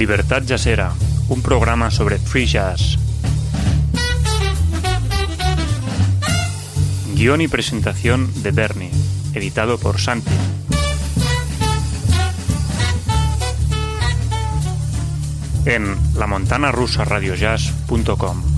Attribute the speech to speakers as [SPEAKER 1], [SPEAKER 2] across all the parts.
[SPEAKER 1] Libertad Jazzera, un programa sobre free jazz. Guión y presentación de Bernie, editado por Santi. En lamontanarusaradiojazz.com.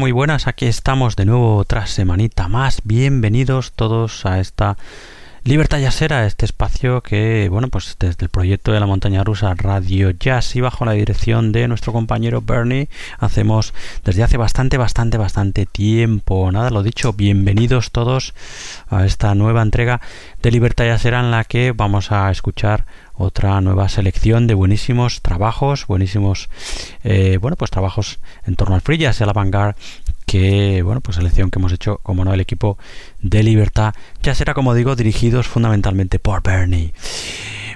[SPEAKER 2] muy buenas, aquí estamos de nuevo otra semanita más. Bienvenidos todos a esta Libertad Jazzera, este espacio que, bueno, pues desde el proyecto de la montaña rusa Radio Jazz y bajo la dirección de nuestro compañero Bernie, hacemos desde hace bastante, bastante, bastante tiempo. Nada, lo dicho, bienvenidos todos a esta nueva entrega de Libertad Jazzera en la que vamos a escuchar otra nueva selección de buenísimos trabajos, buenísimos, eh, bueno, pues trabajos en torno al free jazz y a la vanguard que, bueno, pues selección que hemos hecho, como no, el equipo de Libertad, ya será, como digo, dirigidos fundamentalmente por Bernie.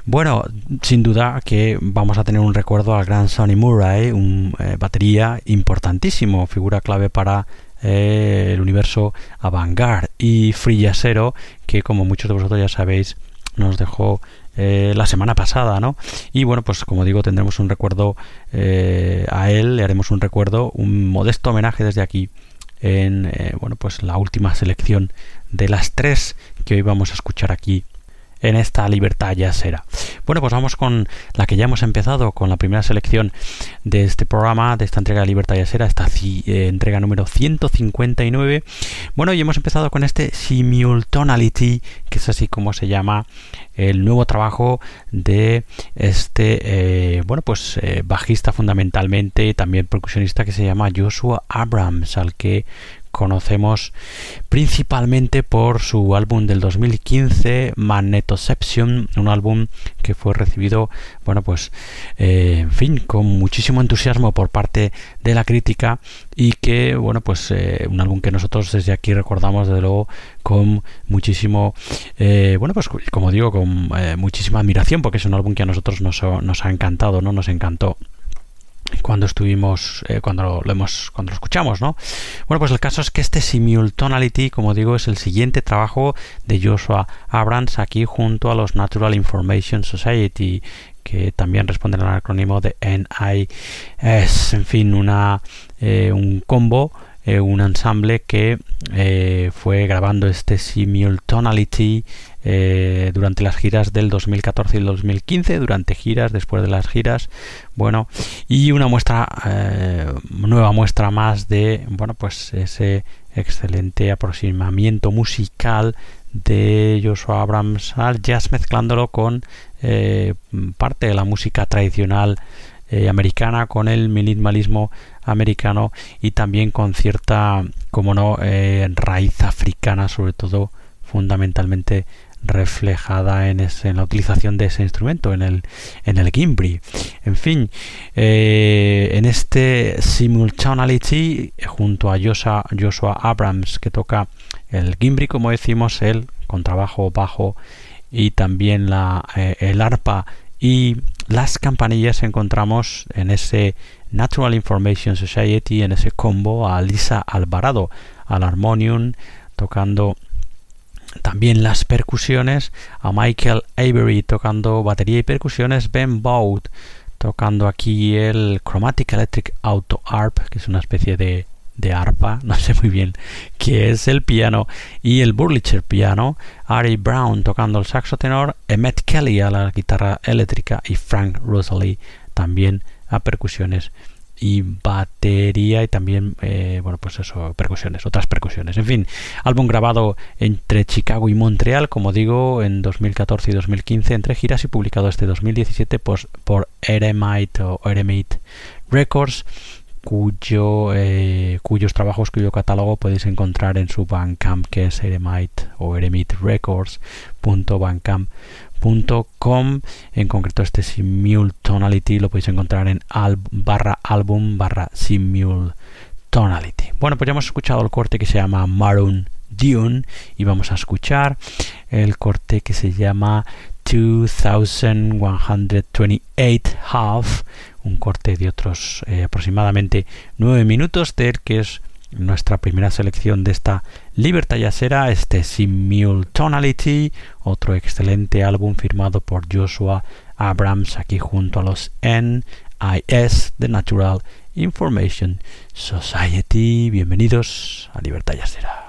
[SPEAKER 2] Bueno, sin duda que vamos a tener un recuerdo al gran Sonny Murray, un eh, batería importantísimo, figura clave para eh, el universo avant-garde y free que como muchos de vosotros ya sabéis, nos dejó eh, la semana pasada, ¿no? Y bueno, pues como digo, tendremos un recuerdo eh, a él, le haremos un recuerdo, un modesto homenaje desde aquí en eh, bueno, pues la última selección de las tres que hoy vamos a escuchar aquí en esta libertad ya será. Bueno, pues vamos con la que ya hemos empezado, con la primera selección de este programa, de esta entrega de libertad ya será, esta eh, entrega número 159. Bueno, y hemos empezado con este Simultonality, que es así como se llama el nuevo trabajo de este, eh, bueno, pues eh, bajista fundamentalmente, también percusionista que se llama Joshua Abrams, al que conocemos principalmente por su álbum del 2015 Magnetoception, un álbum que fue recibido, bueno, pues, eh, en fin, con muchísimo entusiasmo por parte de la crítica y que, bueno, pues, eh, un álbum que nosotros desde aquí recordamos, desde luego, con muchísimo, eh, bueno, pues, como digo, con muchísima admiración, porque es un álbum que a nosotros nos, nos ha encantado, ¿no? Nos encantó cuando estuvimos eh, cuando lo hemos cuando lo escuchamos no bueno pues el caso es que este simultonality como digo es el siguiente trabajo de Joshua Abrams aquí junto a los Natural Information Society que también responden al acrónimo de NIS en fin una eh, un combo eh, un ensamble que fue grabando este simultonality eh, durante las giras del 2014 y el 2015, durante giras, después de las giras, bueno, y una muestra, eh, nueva muestra más de, bueno, pues ese excelente aproximamiento musical de Joshua Abrams al jazz mezclándolo con eh, parte de la música tradicional americana con el minimalismo americano y también con cierta como no raíz africana sobre todo fundamentalmente reflejada en, en, la utilización de ese instrumento, en el, en el gimbri. En fin, eh, en este Simultaneity, junto a Joshua, Joshua Abrams, que toca el gimbri, como decimos, él, con trabajo bajo, y también la, eh, el arpa y las campanillas, encontramos en ese Natural Information Society, en ese combo, a Lisa Alvarado al armonium, tocando también las percusiones, a Michael Avery tocando batería y percusiones, Ben Bout tocando aquí el Chromatic Electric Auto Arp, que es una especie de, de arpa, no sé muy bien qué es el piano, y el Burlicher piano, Ari Brown tocando el saxo tenor, Emmett Kelly a la guitarra eléctrica y Frank Rosalie también a percusiones y batería y también eh, bueno pues eso percusiones otras percusiones. En fin álbum grabado entre Chicago y Montreal como digo en 2014 y 2015 entre giras y publicado este 2017 pues, por Eremite o Eremite Records cuyo eh, cuyos trabajos cuyo catálogo podéis encontrar en su Bandcamp que es Eremite o Eremite En concreto este Simultonality lo podéis encontrar en barra álbum barra Simultonality. Bueno, pues ya hemos escuchado el corte que se llama Maroon Dune y vamos a escuchar el corte que se llama 2128 Half, un corte de otros eh, aproximadamente 9 minutos del que es nuestra primera selección de esta Libertad Yacera, este Simultonality, otro excelente álbum firmado por Joshua Abrams aquí junto a los NIS, The Natural Information Society. Bienvenidos a Libertad Yacera.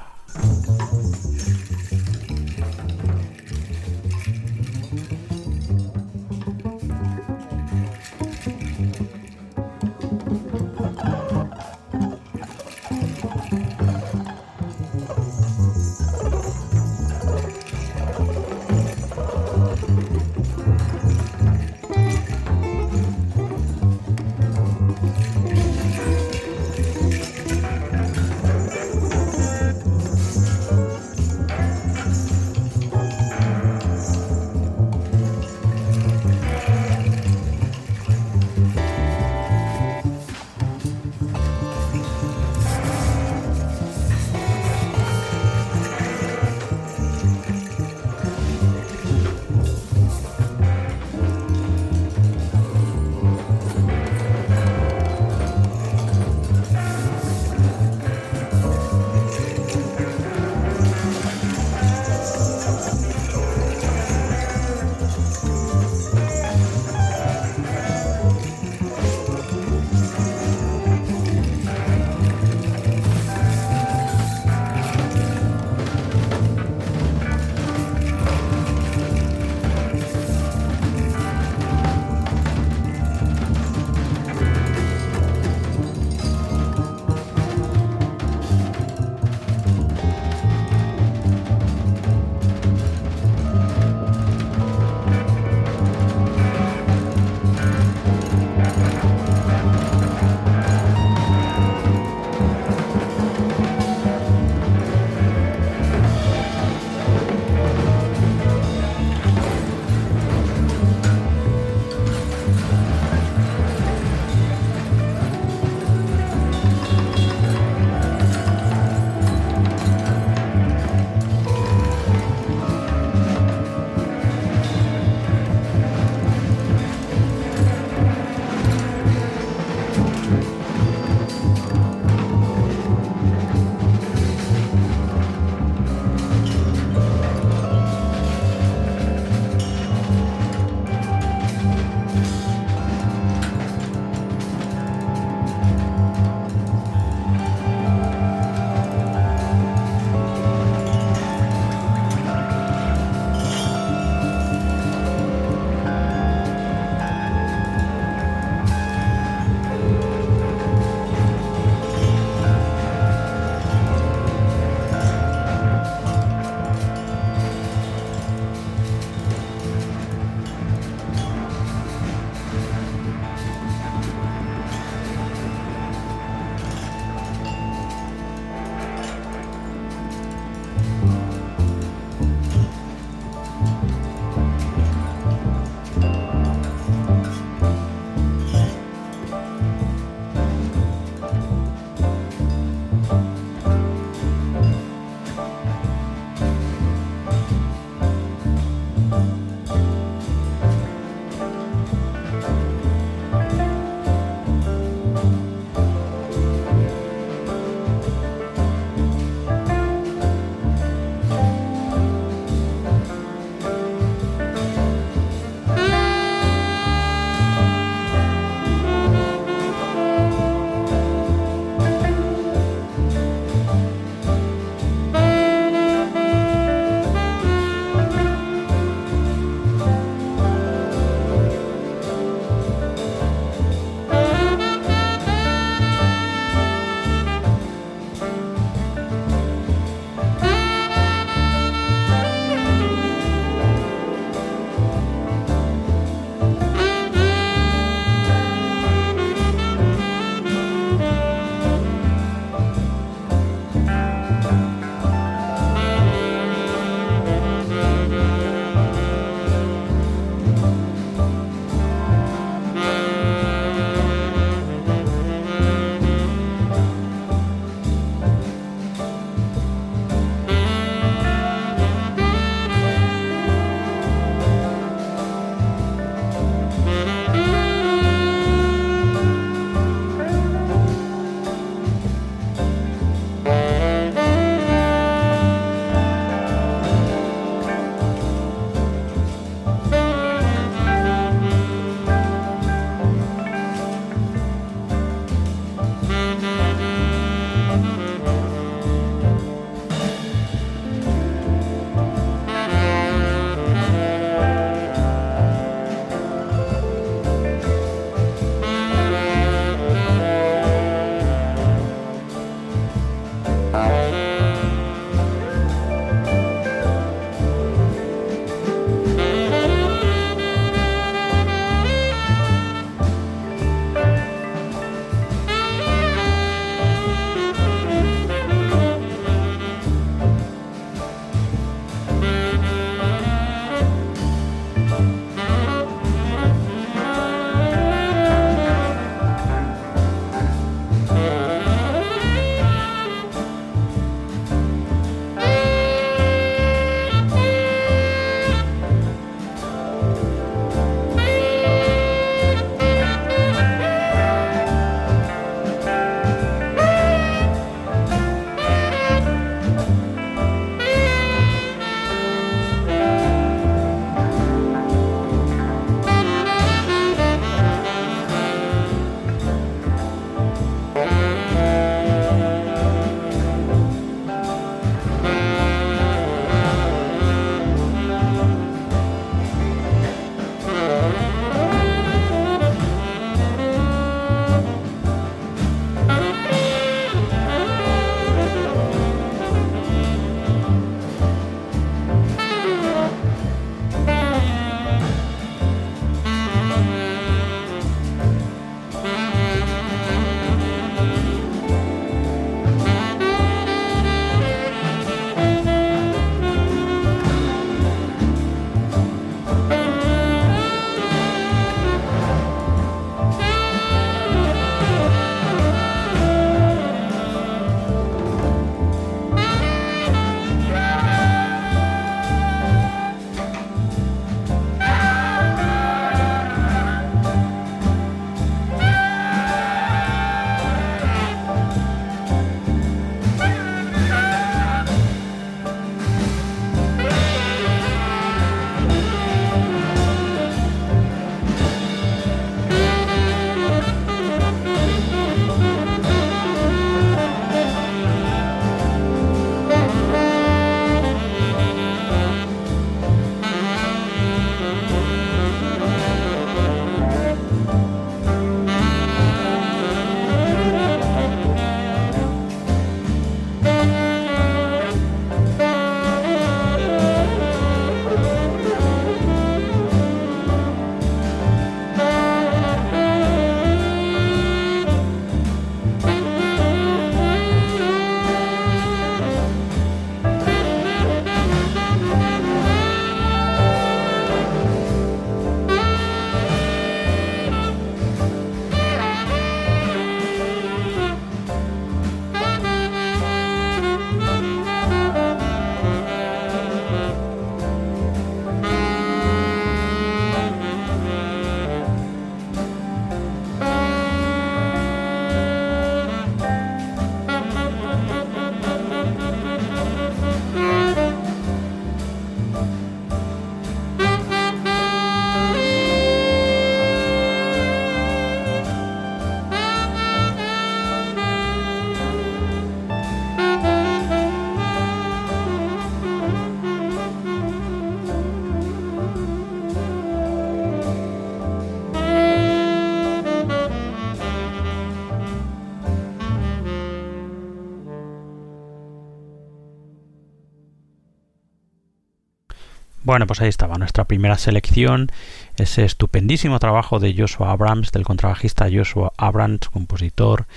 [SPEAKER 2] Bueno, pues ahí estaba nuestra primera selección, ese estupendísimo trabajo de Joshua Abrams, del contrabajista Joshua Abrams, compositor,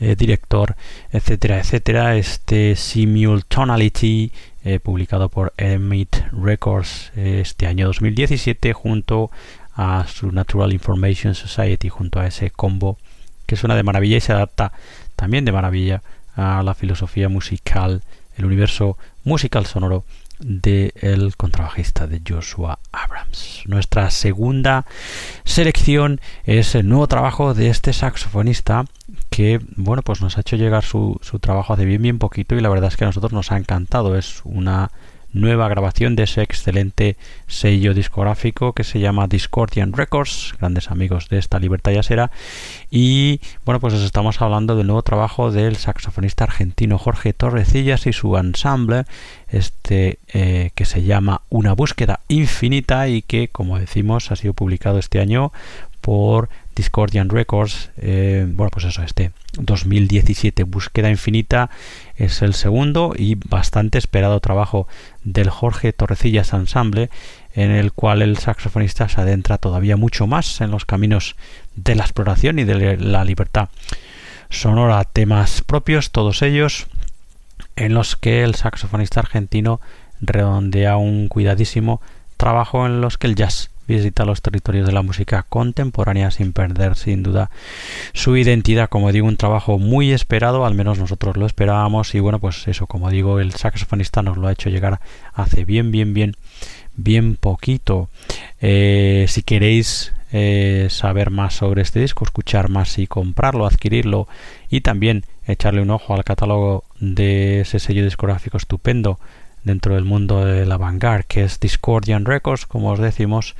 [SPEAKER 2] eh, director, etcétera, etcétera. Este Simultonality, eh, publicado por Emit Records eh, este año 2017, junto a su Natural Information Society, junto a ese combo que suena de maravilla y se adapta también de maravilla a la filosofía musical, el universo musical sonoro del el contrabajista de Joshua Abrams. Nuestra segunda selección es el nuevo trabajo de este saxofonista que bueno pues nos ha hecho llegar su, su trabajo hace bien bien poquito y la verdad es que a nosotros nos ha encantado. Es una nueva grabación de ese excelente sello discográfico que se llama Discordian Records, grandes amigos de esta libertad yasera. Y bueno, pues estamos hablando del nuevo trabajo del saxofonista argentino Jorge Torrecillas y su ensamble, este eh, que se llama Una búsqueda infinita y que, como decimos, ha sido publicado este año por Discordian Records. Eh, bueno, pues eso, este 2017, Búsqueda Infinita, es el segundo y bastante esperado trabajo del Jorge Torrecillas Ensemble, en el cual el saxofonista se adentra todavía mucho más en los caminos de la exploración y de la libertad sonora, temas propios, todos ellos, en los que el saxofonista argentino redondea un cuidadísimo trabajo en los que el jazz visita los territorios de la música contemporánea sin perder sin duda su identidad. Como digo, un trabajo muy esperado, al menos nosotros lo esperábamos y bueno, pues eso, como digo, el saxofonista nos lo ha hecho llegar hace bien, bien, bien, bien poquito. Eh, si queréis eh, saber más sobre este disco, escuchar más y comprarlo, adquirirlo y también echarle un ojo al catálogo de ese sello discográfico estupendo dentro del mundo de la vanguard que es Discordian Records, como os decimos.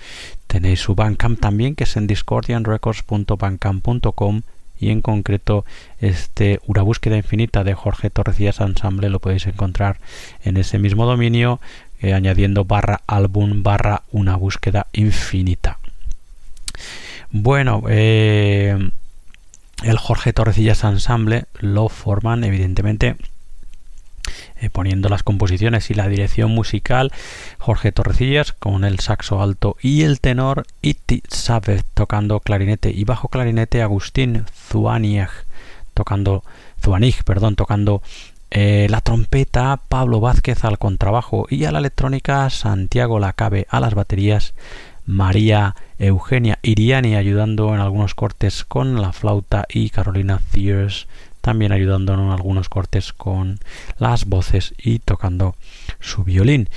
[SPEAKER 2] Tenéis su Bandcamp también, que es en discordianrecords.bandcamp.com y en concreto este Una búsqueda infinita de Jorge Torrecillas Ensemble lo podéis encontrar en ese mismo dominio eh, añadiendo barra álbum barra una búsqueda infinita. Bueno, eh, el Jorge Torrecillas Ensemble lo forman evidentemente eh, poniendo las composiciones y la dirección musical Jorge Torrecillas con el saxo alto y el tenor Iti Sabe tocando clarinete y bajo clarinete Agustín Zuanig tocando perdón, tocando eh, la trompeta Pablo Vázquez al contrabajo y a la electrónica Santiago Lacabe a las baterías María Eugenia Iriani ayudando en algunos cortes con la flauta y Carolina Thiers también ayudándonos en algunos cortes con las voces y tocando su violín.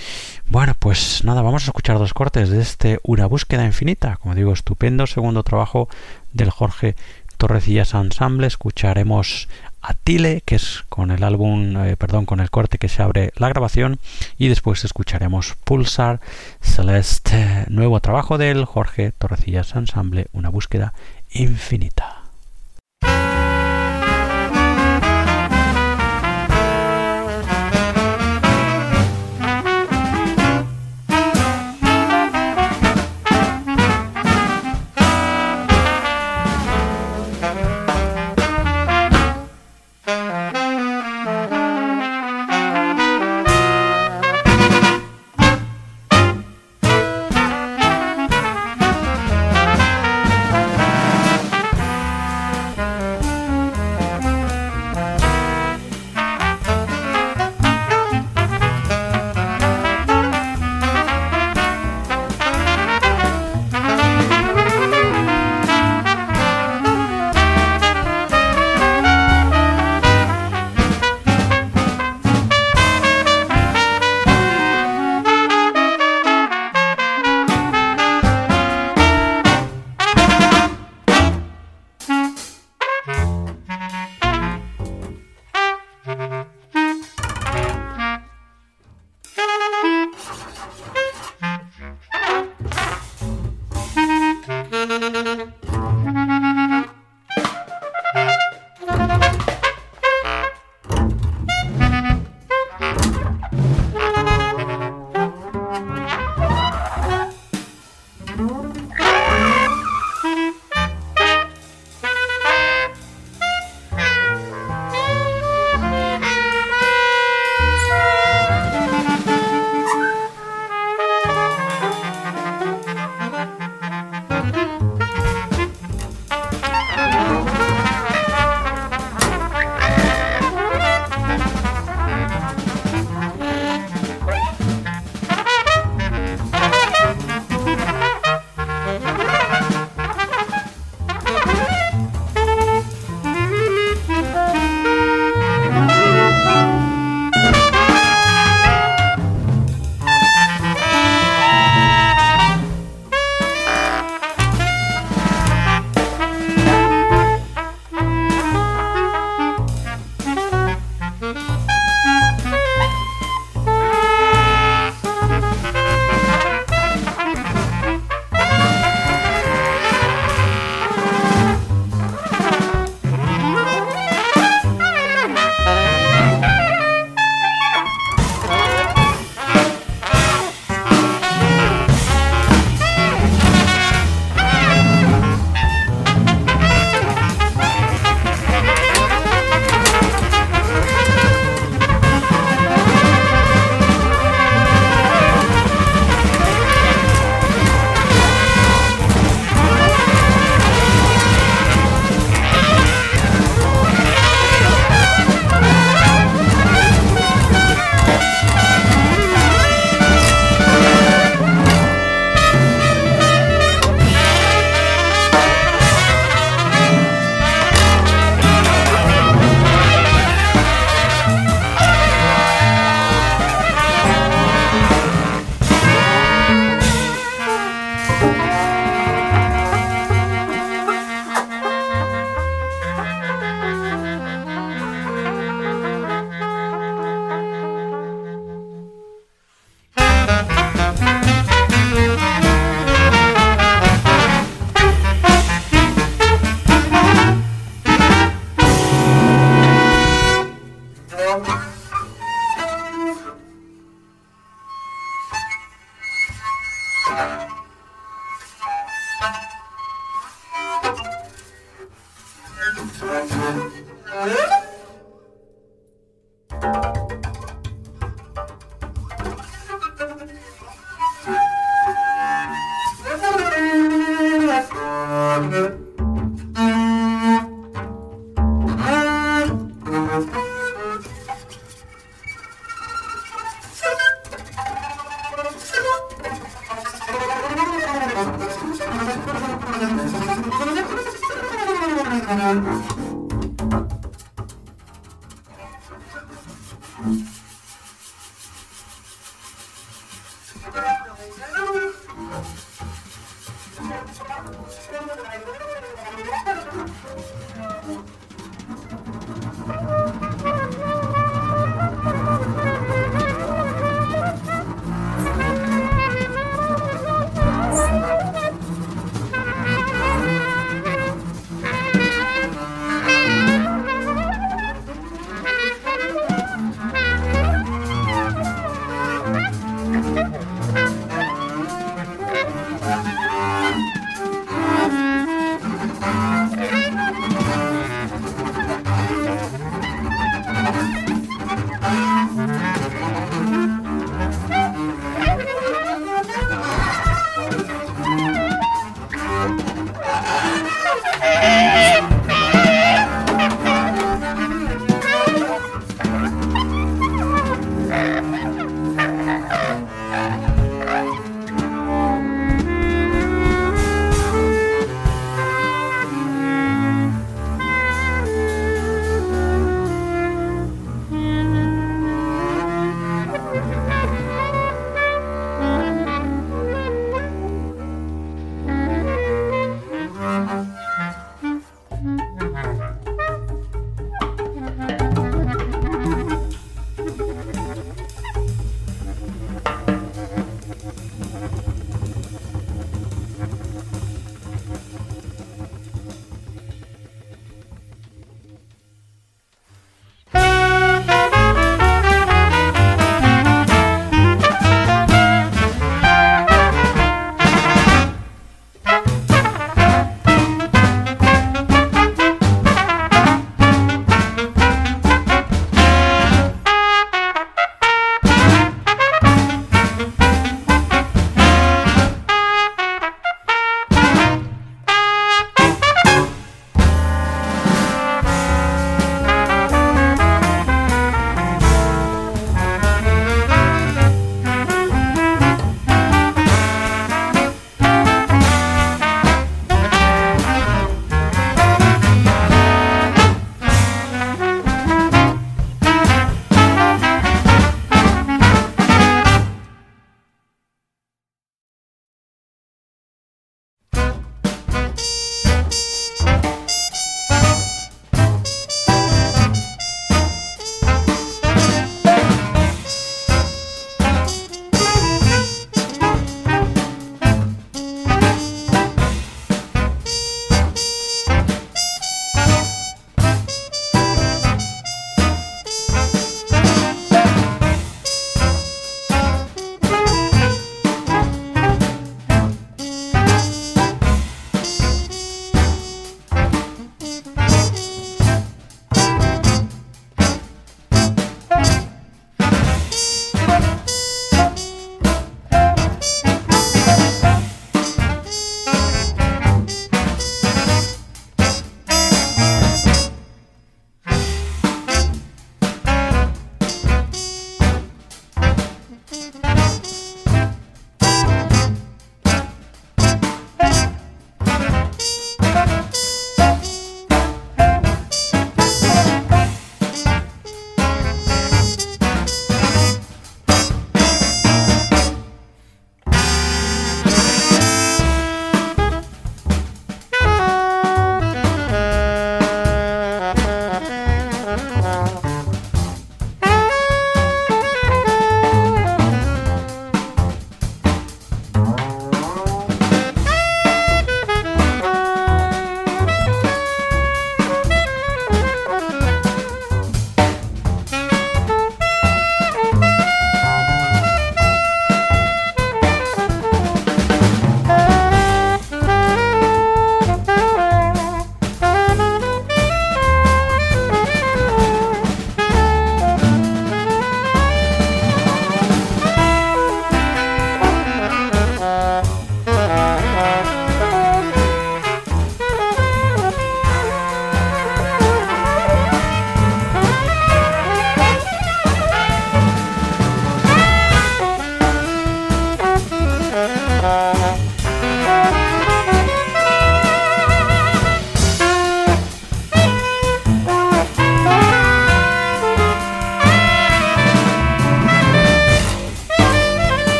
[SPEAKER 2] Bueno, pues nada, vamos a escuchar dos cortes de este Una búsqueda infinita, como digo, estupendo segundo trabajo del Jorge Torrecillas Ensemble. Escucharemos a Tile, que es con el álbum, eh, perdón, con el corte que se abre la grabación, y después escucharemos Pulsar Celeste, nuevo trabajo del Jorge Torrecillas Ensemble, una búsqueda infinita.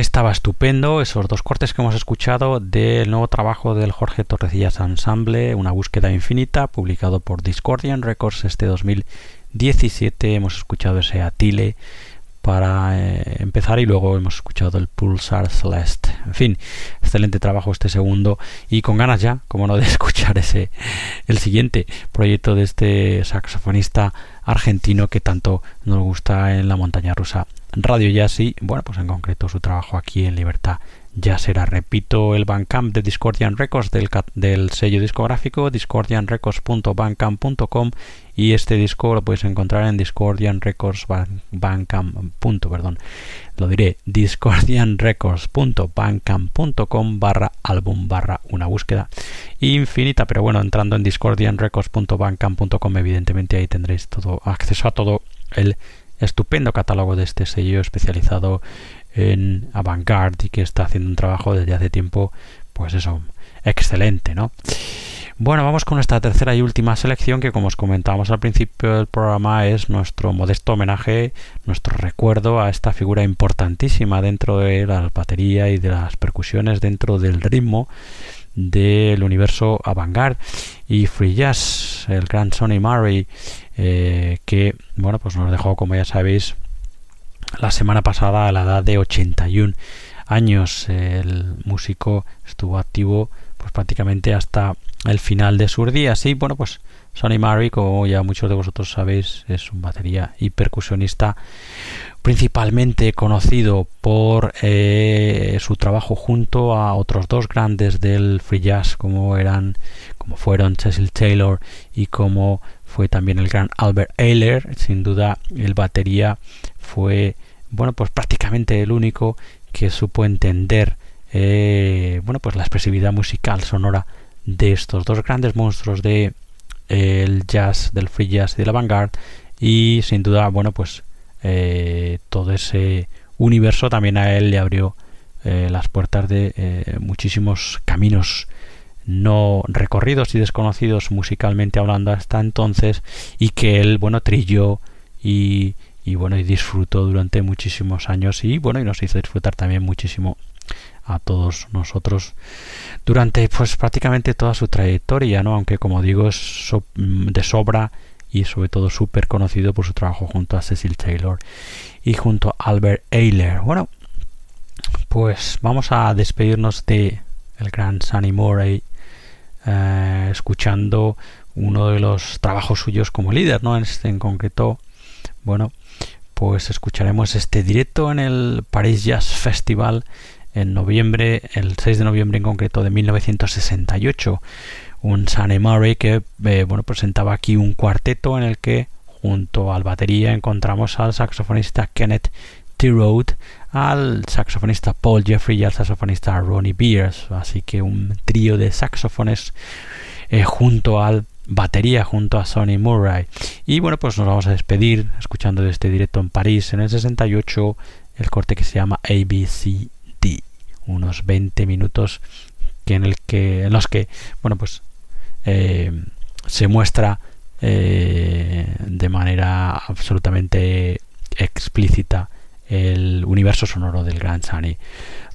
[SPEAKER 2] Estaba estupendo esos dos cortes que hemos escuchado del nuevo trabajo del Jorge Torrecillas Ensemble, Una búsqueda infinita, publicado por Discordian Records este 2017. Hemos escuchado ese Atile para eh, empezar y luego hemos escuchado el Pulsar Celeste. En fin, excelente trabajo este segundo y con ganas ya, como no, de escuchar ese el siguiente proyecto de este saxofonista argentino que tanto nos gusta en la montaña rusa Radio Jazz y bueno, pues en concreto su trabajo aquí en Libertad ya será, repito, el Bandcamp de Discordian Records del, sello discográfico discordianrecords.bandcamp.com y este disco lo puedes encontrar en Discordian Records perdón, lo diré, discordianrecords.bandcamp.com barra álbum barra una búsqueda infinita, pero bueno, entrando en discordianrecords.bandcamp.com evidentemente ahí tendréis todo acceso a todo el estupendo catálogo de este sello especializado en avant-garde y que está haciendo un trabajo desde hace tiempo, pues eso, excelente, ¿no? Bueno, vamos con nuestra tercera y última selección que como os comentábamos al principio del programa es nuestro modesto homenaje, nuestro recuerdo a esta figura importantísima dentro de la batería y de las percusiones, dentro del ritmo del universo avant-garde y free jazz, el gran Sonny Murray, eh, que bueno pues nos dejó como ya sabéis la semana pasada a la edad de 81 años. El músico estuvo activo pues prácticamente hasta el final de sus días. Y bueno, pues Sonny Murray, como ya muchos de vosotros sabéis, es un batería y percusionista principalmente conocido por eh, su trabajo junto a otros dos grandes del free jazz como eran como fueron Cecil Taylor y como fue también el gran Albert Ayler sin duda el batería fue bueno pues prácticamente el único que supo entender eh, bueno pues la expresividad musical sonora de estos dos grandes monstruos de el jazz del free jazz y de la vanguard. Y sin duda bueno pues eh, todo ese universo también a él le abrió eh, las puertas de muchísimos caminos no recorridos y desconocidos musicalmente hablando hasta entonces y que él bueno trilló y, y bueno y disfrutó durante muchísimos años y bueno y nos hizo disfrutar también muchísimo a todos nosotros durante pues prácticamente toda su trayectoria no aunque como digo es de sobra y sobre todo súper conocido por su trabajo junto a Cecil Taylor y junto a Albert Ayler bueno pues vamos a despedirnos de el gran Sunny Murray eh, escuchando uno de los trabajos suyos como líder no en este en concreto bueno pues escucharemos este directo en el Paris Jazz Festival en noviembre, el 6 de noviembre en concreto de 1968. Un Sunny Murray que eh, bueno, presentaba aquí un cuarteto en el que junto al batería encontramos al saxofonista Kenneth T. Road, al saxofonista Paul Jeffrey y al saxofonista Ronnie Beers. Así que un trío de saxofones eh, junto al batería junto a Sonny Murray. Y bueno, pues nos vamos a despedir escuchando de este directo en París en el 68 el corte que se llama ABCD, unos 20 minutos que en el que en los que bueno pues eh, se muestra eh, de manera absolutamente explícita el universo sonoro del gran Sunny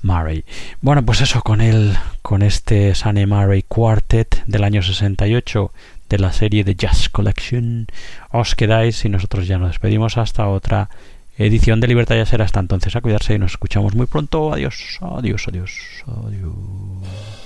[SPEAKER 2] Murray. Bueno, pues eso con él, con este Sunny Murray Quartet del año 68 de la serie de Jazz Collection. Os quedáis y nosotros ya nos despedimos hasta otra edición de Libertad ya será hasta entonces a cuidarse y nos escuchamos muy pronto. Adiós, adiós, adiós, adiós.